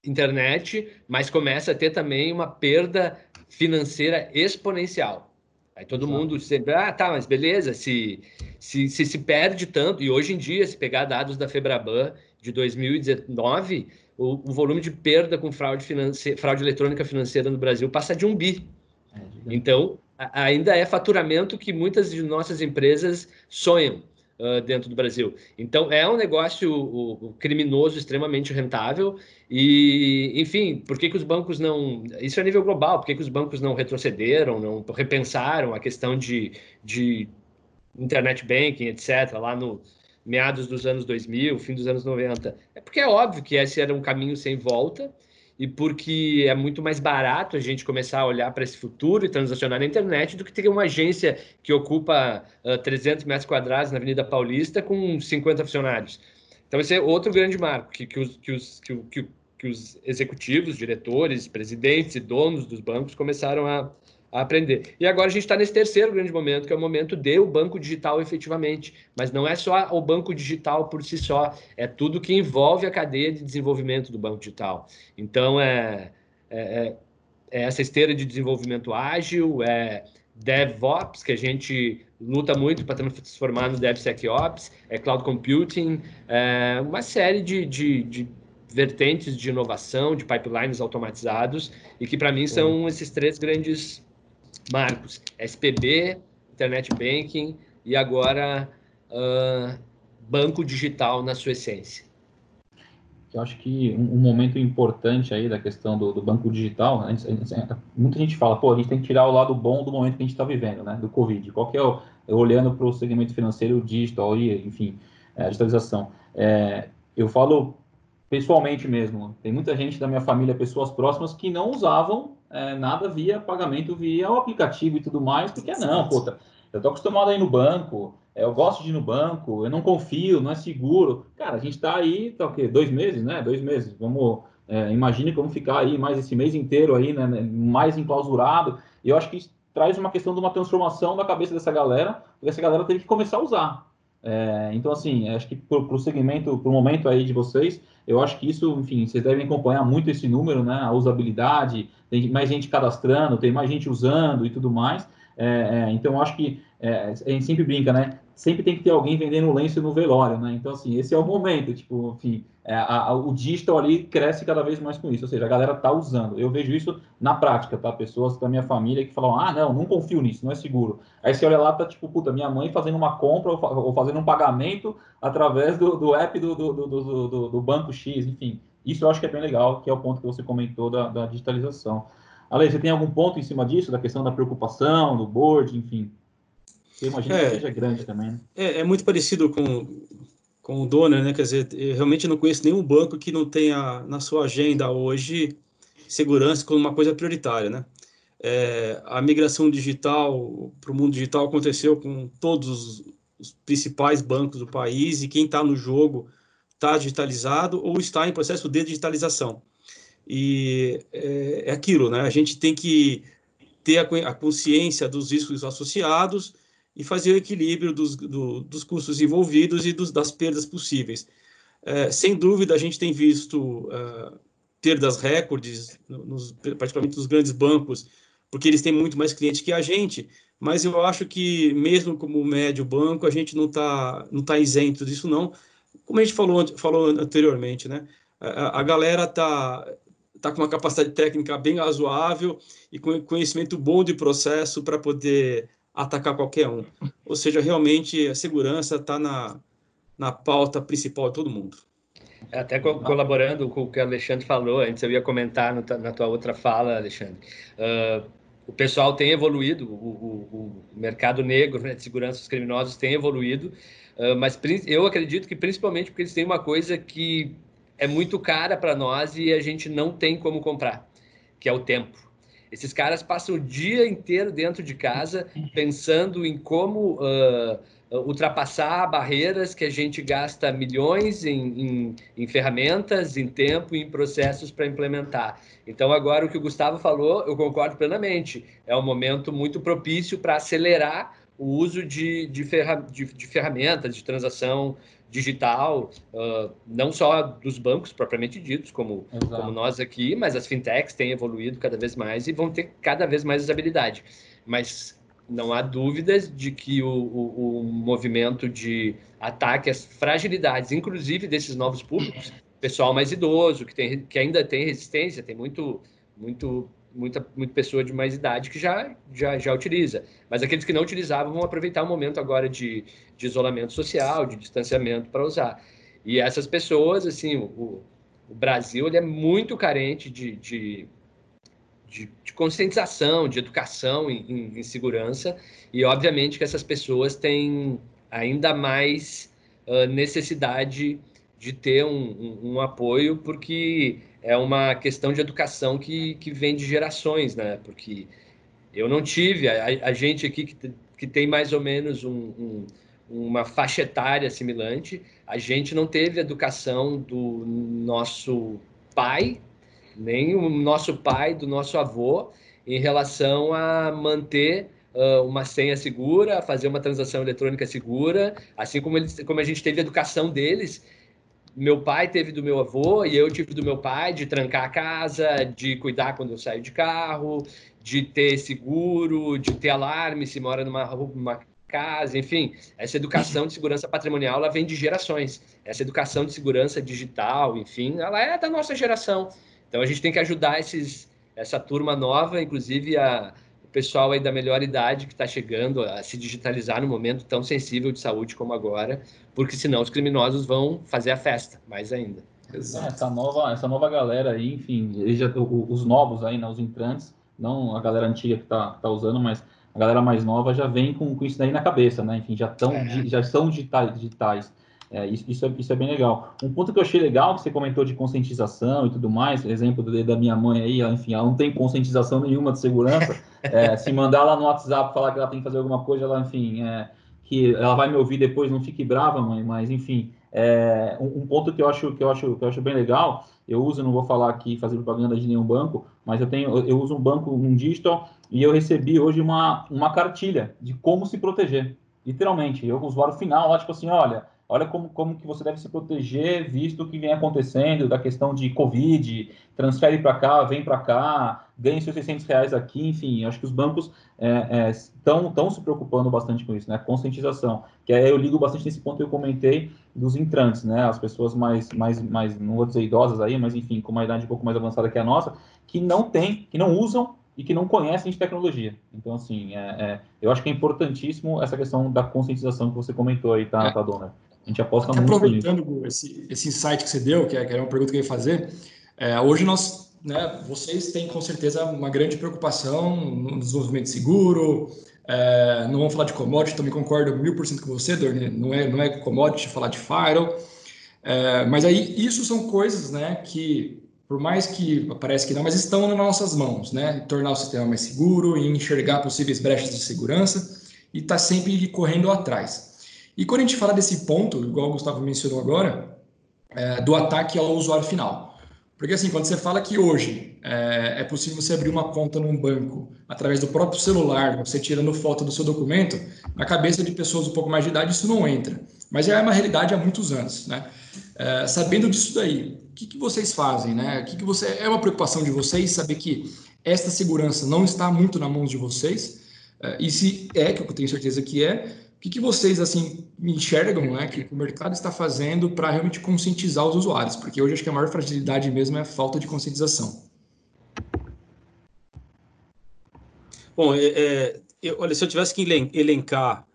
B: internet, mas começa a ter também uma perda financeira exponencial. Aí todo Exato. mundo sempre, ah, tá, mas beleza, se, se, se se perde tanto, e hoje em dia, se pegar dados da Febraban de 2019, o, o volume de perda com fraude, finance... fraude eletrônica financeira no Brasil passa de um bi. É, então, ainda é faturamento que muitas de nossas empresas sonham uh, dentro do Brasil. Então, é um negócio criminoso extremamente rentável e, enfim, por que, que os bancos não... Isso é nível global, por que, que os bancos não retrocederam, não repensaram a questão de, de internet banking, etc., lá no meados dos anos 2000, fim dos anos 90? É porque é óbvio que esse era um caminho sem volta, e porque é muito mais barato a gente começar a olhar para esse futuro e transacionar na internet do que ter uma agência que ocupa uh, 300 metros quadrados na Avenida Paulista com 50 funcionários. Então, esse é outro grande marco que, que, os, que, os, que, que, que os executivos, diretores, presidentes e donos dos bancos começaram a, a aprender. E agora a gente está nesse terceiro grande momento, que é o momento de o banco digital efetivamente. Mas não é só o banco digital por si só, é tudo que envolve a cadeia de desenvolvimento do banco digital. Então, é, é, é, é essa esteira de desenvolvimento ágil, é DevOps, que a gente luta muito para transformar no DevSecOps, é Cloud Computing, é uma série de, de, de vertentes de inovação, de pipelines automatizados, e que para mim são esses três grandes marcos: SPB, Internet Banking e agora uh, banco digital na sua essência.
A: Eu acho que um, momento importante aí da questão do, do banco digital, gente, muita gente fala, pô, a gente tem que tirar o lado bom do momento que a gente está vivendo, né, do Covid. Qual que é o, olhando para o segmento financeiro, digital e, enfim, é, a digitalização. É, eu falo pessoalmente mesmo, tem muita gente da minha família, pessoas próximas, que não usavam é, nada via pagamento via o aplicativo e tudo mais, porque não, puta, eu tô acostumado a ir no banco, é, eu gosto de ir no banco, eu não confio, não é seguro. Cara, a gente está aí, tá o quê? Dois meses, né? Dois meses. Vamos, é, imagine como ficar aí mais esse mês inteiro aí, né? Mais enclausurado. E eu acho que isso traz uma questão de uma transformação da cabeça dessa galera, porque essa galera teve que começar a usar. É, então, assim, acho que para o segmento, para o momento aí de vocês, eu acho que isso, enfim, vocês devem acompanhar muito esse número, né? A usabilidade, tem mais gente cadastrando, tem mais gente usando e tudo mais. É, é, então, acho que é, a gente sempre brinca, né? sempre tem que ter alguém vendendo lenço no velório, né? Então, assim, esse é o momento, tipo, enfim, é, a, a, o digital ali cresce cada vez mais com isso, ou seja, a galera tá usando. Eu vejo isso na prática, tá? Pessoas da minha família que falam, ah, não, não confio nisso, não é seguro. Aí você olha lá, tá tipo, puta, minha mãe fazendo uma compra ou, fazendo um pagamento através do, do app do, do, do, do, do banco X, enfim. Isso eu acho que é bem legal, que é o ponto que você comentou da, da digitalização. Ale, você tem algum ponto em cima disso, da questão da preocupação, do board, enfim? Eu imagino é, que seja grande também. Né?
C: É, é, muito parecido com, com o Donner, né? Quer dizer, eu realmente não conheço nenhum banco que não tenha na sua agenda hoje segurança como uma coisa prioritária, né? É, a migração digital para o mundo digital aconteceu com todos os, principais bancos do país e quem está no jogo está digitalizado ou está em processo de digitalização. E é, é aquilo, né? A gente tem que ter a, a consciência dos riscos associados e fazer o equilíbrio dos, do, dos custos envolvidos e dos, das perdas possíveis. É, sem dúvida, a gente tem visto uh, perdas recordes, nos, particularmente nos grandes bancos, porque eles têm muito mais clientes que a gente, mas eu acho que, mesmo como médio banco, a gente não está não tá isento disso, não. Como a gente falou, falou anteriormente, né? A, a galera está tá com uma capacidade técnica bem razoável e com conhecimento bom de processo para poder atacar qualquer um. Ou seja, realmente a segurança está na, na pauta principal de todo mundo.
B: Até co colaborando com o que o Alexandre falou, antes eu ia comentar no, na tua outra fala, Alexandre. Uh, o pessoal tem evoluído, o, o, o mercado negro né, de segurança dos criminosos tem evoluído, uh, mas eu acredito que principalmente porque eles têm uma coisa que é muito cara para nós e a gente não tem como comprar, que é o tempo. Esses caras passam o dia inteiro dentro de casa pensando em como uh, ultrapassar barreiras que a gente gasta milhões em, em, em ferramentas, em tempo e em processos para implementar. Então, agora o que o Gustavo falou, eu concordo plenamente. É um momento muito propício para acelerar o uso de, de, ferra, de, de ferramentas de transação digital, uh, não só dos bancos propriamente ditos, como, como nós aqui, mas as fintechs têm evoluído cada vez mais e vão ter cada vez mais usabilidade. Mas não há dúvidas de que o, o, o movimento de ataque às fragilidades, inclusive desses novos públicos, pessoal mais idoso, que, tem, que ainda tem resistência, tem muito, muito muita, muita pessoa de mais idade que já, já, já utiliza. Mas aqueles que não utilizavam vão aproveitar o momento agora de, de isolamento social, de distanciamento para usar. E essas pessoas, assim, o, o Brasil ele é muito carente de, de, de, de conscientização, de educação em, em, em, segurança, e obviamente que essas pessoas têm ainda mais uh, necessidade de ter um, um, um apoio, porque é uma questão de educação que, que vem de gerações, né? Porque eu não tive, a, a gente aqui que, que tem mais ou menos um, um, uma faixa etária assimilante, a gente não teve educação do nosso pai, nem o nosso pai, do nosso avô, em relação a manter uh, uma senha segura, fazer uma transação eletrônica segura, assim como, eles, como a gente teve educação deles meu pai teve do meu avô e eu tive do meu pai de trancar a casa, de cuidar quando eu saio de carro, de ter seguro, de ter alarme se mora numa, numa casa, enfim, essa educação de segurança patrimonial ela vem de gerações. Essa educação de segurança digital, enfim, ela é da nossa geração. Então a gente tem que ajudar esses, essa turma nova, inclusive a, pessoal aí da melhor idade que está chegando a se digitalizar no momento tão sensível de saúde como agora, porque senão os criminosos vão fazer a festa, mais ainda.
A: Exato. Essa nova, essa nova galera aí, enfim, já, os novos aí, né, os entrantes, não a galera antiga que está tá usando, mas a galera mais nova já vem com, com isso daí na cabeça, né? Enfim, já, tão, é. já são digitais. digitais. É, isso, é, isso é bem legal. Um ponto que eu achei legal, que você comentou de conscientização e tudo mais, exemplo da minha mãe aí, ela, enfim, ela não tem conscientização nenhuma de segurança. <laughs> É, se mandar lá no WhatsApp falar que ela tem que fazer alguma coisa, ela, enfim, é, que ela vai me ouvir depois, não fique brava, mãe, mas enfim, é, um, um, ponto que eu acho que eu acho que eu acho bem legal, eu uso, não vou falar aqui fazer propaganda de nenhum banco, mas eu tenho, eu uso um banco, um digital, e eu recebi hoje uma, uma cartilha de como se proteger, literalmente. Eu, usuário final, lá, tipo assim, olha, olha como, como que você deve se proteger visto o que vem acontecendo da questão de Covid, transfere para cá, vem para cá, ganhe seus 600 reais aqui, enfim, acho que os bancos estão é, é, se preocupando bastante com isso, né, conscientização, que aí eu ligo bastante nesse ponto que eu comentei dos entrantes, né, as pessoas mais, mais, mais, não vou dizer idosas aí, mas enfim, com uma idade um pouco mais avançada que a nossa, que não tem, que não usam e que não conhecem de tecnologia. Então, assim, é, é, eu acho que é importantíssimo essa questão da conscientização que você comentou aí, tá, é. tá Dona? A gente aposta Até muito
D: Aproveitando esse, esse insight que você deu, que, é, era uma pergunta que eu ia fazer, é, hoje nós, né, vocês têm com certeza uma grande preocupação no desenvolvimento seguro, é, não vamos falar de commodity, também concordo mil por cento com você, Dorne, não é, não é commodity falar de firewall, é, mas aí isso são coisas né, que, por mais que parece que não, mas estão nas nossas mãos, né, tornar o sistema mais seguro e enxergar possíveis brechas de segurança e está sempre correndo atrás. E quando a gente fala desse ponto, igual o Gustavo mencionou agora, é, do ataque ao usuário final. Porque assim, quando você fala que hoje é, é, possível você abrir uma conta num banco através do próprio celular, você tirando foto do seu documento, na cabeça de pessoas um pouco mais de idade isso não entra. Mas já é uma realidade há muitos anos, né? É, sabendo disso daí, o que, que vocês fazem, né? O que, que você é uma preocupação de vocês saber que esta segurança não está muito na mão de vocês? É, e se é, que eu tenho certeza que é, que, que vocês assim enxergam né, que o mercado está fazendo para realmente conscientizar os usuários? Porque hoje acho que a maior fragilidade mesmo é a falta de conscientização.
C: Bom, é, é, eu, olha, se eu tivesse que elencar,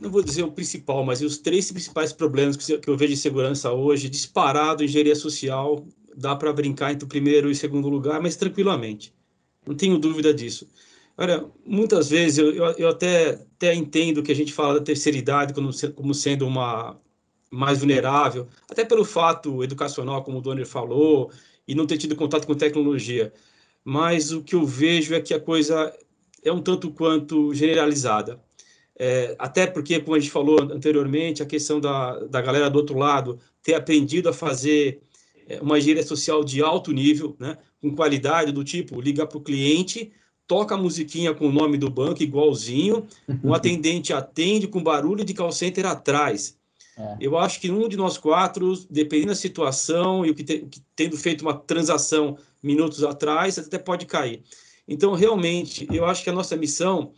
C: não vou dizer o principal, mas os três principais problemas que, eu vejo de segurança hoje, disparado, engenharia social, dá para brincar entre o primeiro e o segundo lugar, mas tranquilamente. Não tenho dúvida disso. Olha, muitas vezes eu, eu, eu, até, até entendo que a gente fala da terceira idade como, sendo uma mais vulnerável, até pelo fato educacional, como o Donner falou, e não ter tido contato com tecnologia. Mas o que eu vejo é que a coisa é um tanto quanto generalizada. É, até porque, como a gente falou anteriormente, a questão da, da galera do outro lado ter aprendido a fazer é, uma engenharia social de alto nível, né, com qualidade, do tipo ligar para o cliente toca a musiquinha com o nome do banco igualzinho, o <laughs> atendente atende com barulho de call center atrás. É. Eu acho que um de nós quatro, dependendo da situação e o que, te, que, tendo feito uma transação minutos atrás, até pode cair. Então, realmente, eu acho que a nossa missão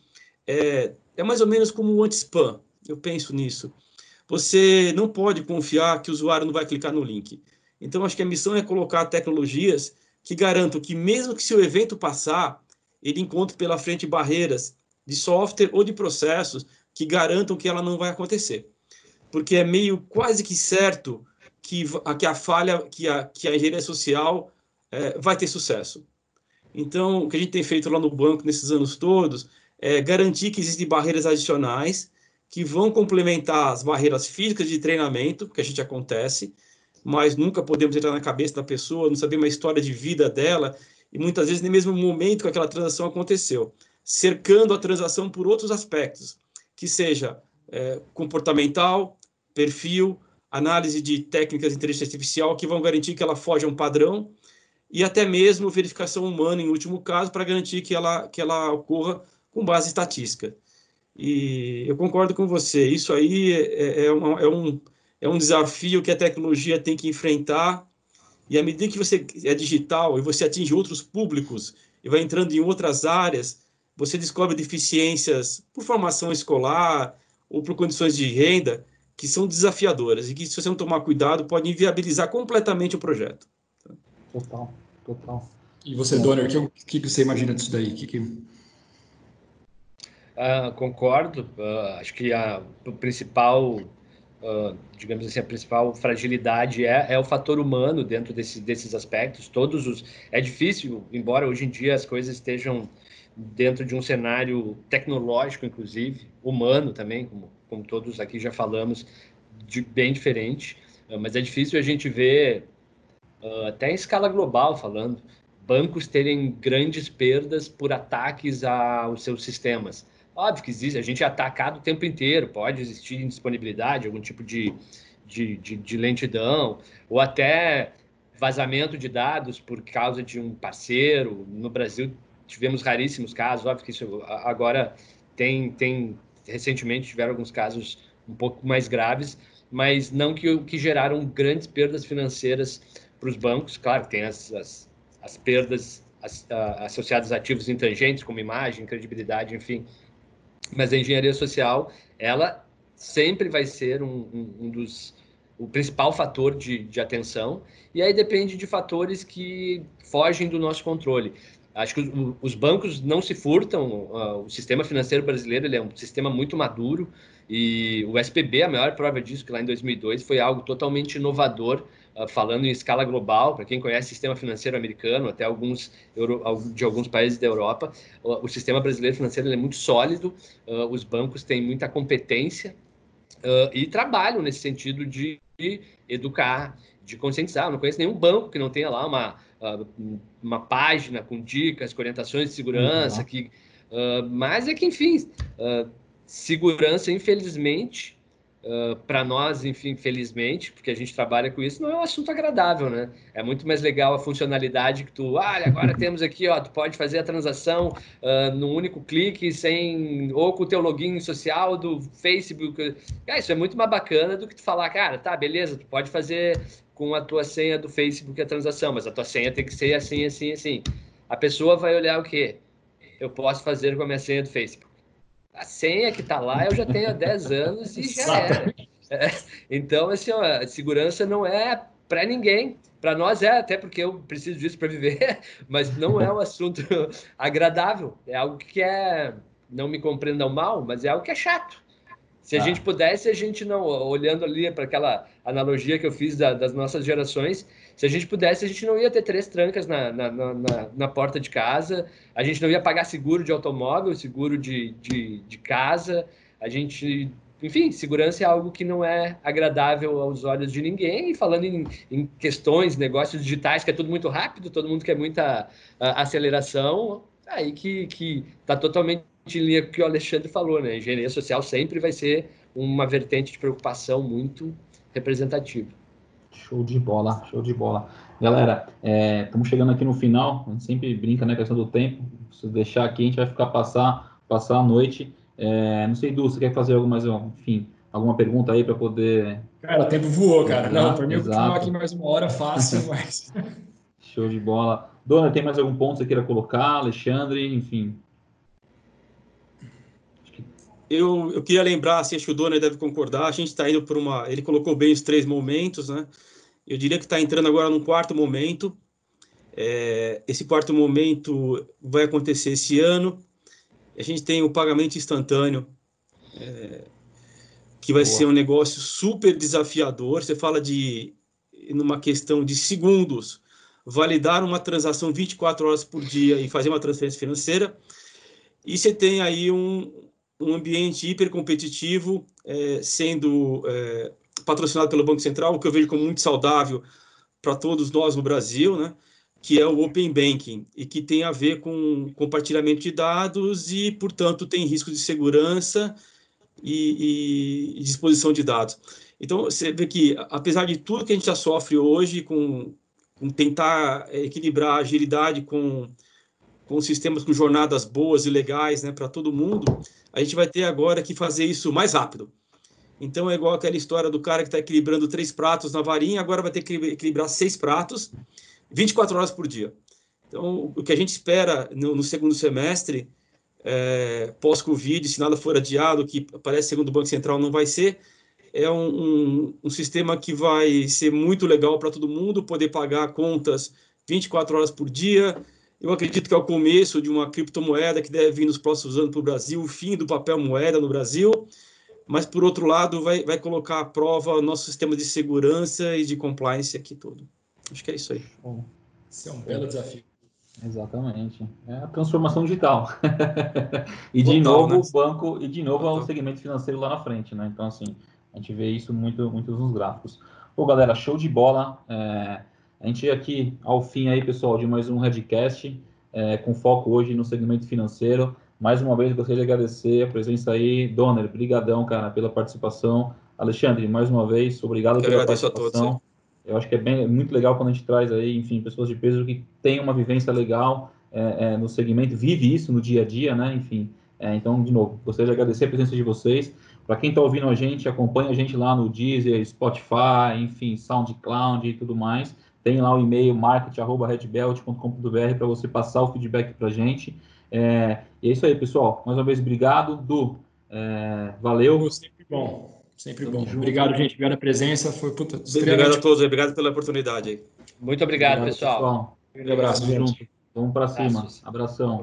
C: é, é mais ou menos como o anti-spam. Eu penso nisso. Você não pode confiar que o usuário não vai clicar no link. Então, acho que a missão é colocar tecnologias que garantam que, mesmo que se o evento passar, ele encontre pela frente barreiras de software ou de processos que garantam que ela não vai acontecer. Porque é meio quase que certo que, que a falha, que a, que a engenharia social é, vai ter sucesso. Então, o que a gente tem feito lá no banco nesses anos todos é garantir que existem barreiras adicionais que vão complementar as barreiras físicas de treinamento, que a gente acontece, mas nunca podemos entrar na cabeça da pessoa, não saber uma história de vida dela e muitas vezes nem mesmo o momento que aquela transação aconteceu, cercando a transação por outros aspectos, que seja é, comportamental, perfil, análise de técnicas de inteligência artificial que vão garantir que ela foge a um padrão e até mesmo verificação humana em último caso para garantir que ela que ela ocorra com base estatística. E eu concordo com você, isso aí é, é, uma, é um é um desafio que a tecnologia tem que enfrentar. E à medida que você é digital e você atinge outros públicos e vai entrando em outras áreas, você descobre deficiências por formação escolar ou por condições de renda que são desafiadoras e que, se você não tomar cuidado, pode inviabilizar completamente o projeto.
A: Total, total.
D: E você, Donner, o que, que, você imagina disso daí? Que, que...
B: Uh, concordo. Uh, acho que a, o principal, uh, digamos assim, a principal fragilidade é, é o fator humano dentro desse, desses aspectos. Todos os é difícil, embora hoje em dia as coisas estejam dentro de um cenário tecnológico, inclusive humano também, como, como todos aqui já falamos, de, bem diferente. mas é difícil a gente ver até em escala global falando bancos terem grandes perdas por ataques aos seus sistemas. Óbvio que existe, a gente é atacado o tempo inteiro, pode existir indisponibilidade, algum tipo de, de, de, de lentidão, ou até vazamento de dados por causa de um parceiro. No Brasil, tivemos raríssimos casos, óbvio que isso agora tem, tem recentemente tiveram alguns casos um pouco mais graves, mas não que, que geraram grandes perdas financeiras para os bancos. Claro, tem as, as as perdas associadas a ativos intangentes, como imagem, credibilidade, enfim. Mas a engenharia social, ela sempre vai ser um, um, um dos o principal fator de, de atenção, e aí depende de fatores que fogem do nosso controle. Acho que os bancos não se furtam, o sistema financeiro brasileiro é um sistema muito maduro, e o SPB, a maior prova disso, que lá em 2002 foi algo totalmente inovador ah, falando em escala global, para quem conhece o sistema financeiro americano, até alguns de alguns países da Europa, o sistema brasileiro financeiro é muito sólido, uh, os bancos têm muita competência uh, e trabalham nesse sentido de educar, de conscientizar. Eu não conheço nenhum banco que não tenha lá uma, uma página com dicas, com orientações de segurança, uhum. que, mas é que, enfim, segurança, infelizmente, Uh, para nós, enfim, felizmente, porque a gente trabalha com isso, não é um assunto agradável, né? É muito mais legal a funcionalidade que tu, ah, agora <laughs> temos aqui, ó, tu pode fazer a transação uh, num único clique, sem ou com o teu login social do Facebook. É, isso é muito mais bacana do que tu falar, cara, tá, beleza, tu pode fazer com a tua senha do Facebook a transação, mas a tua senha tem que ser assim, assim, assim. A pessoa vai olhar o quê? Eu posso fazer com a minha senha do Facebook a senha que está lá eu já tenho há 10 anos e já era. É. Então, assim, ó, segurança não é para ninguém. Para nós é, até porque eu preciso disso para viver, <laughs> mas não é um assunto agradável. É algo que é, não me compreendam mal, mas é algo que é chato. Se a ah. gente pudesse, a gente não, olhando ali para aquela analogia que eu fiz da, das nossas gerações, se a gente pudesse, a gente não ia ter três trancas na, na, na, na, porta de casa, a gente não ia pagar seguro de automóvel, seguro de, de, de casa, a gente. Enfim, segurança é algo que não é agradável aos olhos de ninguém. E falando em, em questões, negócios digitais, que é tudo muito rápido, todo mundo quer muita aceleração, aí que está totalmente em linha com o que o Alexandre falou, né? Engenharia social sempre vai ser uma vertente de preocupação muito representativa.
A: Show de bola, show de bola. Galera, estamos é, chegando aqui no final, a gente sempre brinca, né, questão do tempo. Se deixar aqui, a gente vai ficar passar, passar a noite. É, não sei, Du, você quer fazer alguma, enfim, alguma pergunta aí para poder.
D: Cara, o tempo voou, cara. Não, para mim, eu continuar aqui mais uma hora fácil, <laughs> mas.
A: Show de bola. Dona, tem mais algum ponto que você queira colocar? Alexandre, enfim.
C: Eu, eu queria lembrar, assim, acho que o Dona deve concordar, a gente está indo por uma. Ele colocou bem os três momentos, né? Eu diria que está entrando agora num quarto momento. É, esse quarto momento vai acontecer esse ano. A gente tem o pagamento instantâneo, é, que vai Boa. ser um negócio super desafiador. Você fala de, numa questão de segundos, validar uma transação 24 horas por dia e fazer uma transferência financeira. E você tem aí um, um ambiente hipercompetitivo, é, sendo é, patrocinado pelo Banco Central, o que eu vejo como muito saudável para todos nós no Brasil, né? que é o Open Banking, e que tem a ver com compartilhamento de dados e, portanto, tem risco de segurança e, e, disposição de dados. Então, você vê que, apesar de tudo que a gente já sofre hoje, com, com tentar equilibrar a agilidade com, com sistemas com jornadas boas e legais né, para todo mundo, a gente vai ter agora que fazer isso mais rápido. Então é igual aquela história do cara que está equilibrando três pratos na varinha, agora vai ter que equilibrar seis pratos, 24 horas por dia. Então, o que a gente espera no, no segundo semestre, é, pós-Covid, se nada for adiado, que parece segundo o Banco Central não vai ser, é um, um, um sistema que vai ser muito legal para todo mundo, poder pagar contas 24 horas por dia. Eu acredito que é o começo de uma criptomoeda que deve vir nos próximos anos para o Brasil, o fim do papel moeda no Brasil mas por outro lado vai, vai colocar à prova o nosso sistema de segurança e de compliance aqui todo. Acho que é isso aí.
D: Bom, esse é um belo desafio.
A: Exatamente. É a transformação digital. <laughs> e de Total, novo né? o banco, e de novo Total. é o segmento financeiro lá na frente, né? Então, assim, a gente vê isso muito, muito nos gráficos. Pô, galera, show de bola. É, a gente aqui ao fim aí, pessoal, de mais um Redcast, é, com foco hoje no segmento financeiro. Mais uma vez, gostaria de agradecer a presença aí. Donner, brigadão, cara, pela participação. Alexandre, mais uma vez, obrigado
C: Eu
A: pela
C: participação.
A: Todos, Eu acho que é bem, muito legal quando a gente traz aí, enfim, pessoas de peso que têm uma vivência legal é, é, no segmento, vive isso no dia a dia, né? Enfim, é, então, de novo, gostaria de agradecer a presença de vocês. Para quem está ouvindo a gente, acompanha a gente lá no Deezer, Spotify, enfim, SoundCloud e tudo mais. Tem lá o e-mail market.redbelt.com.br para você passar o feedback para a gente. É, e é isso aí, pessoal. Mais uma vez, obrigado. Du, é, valeu.
D: Sempre bom. Sempre bom. Junto. Obrigado, gente. Obrigado a presença. Foi puta.
C: Obrigado a todos. Obrigado pela oportunidade.
B: Muito obrigado, obrigado pessoal. pessoal.
A: Um abraço, gente. Vamos para cima. Abração.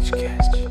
B: Vamos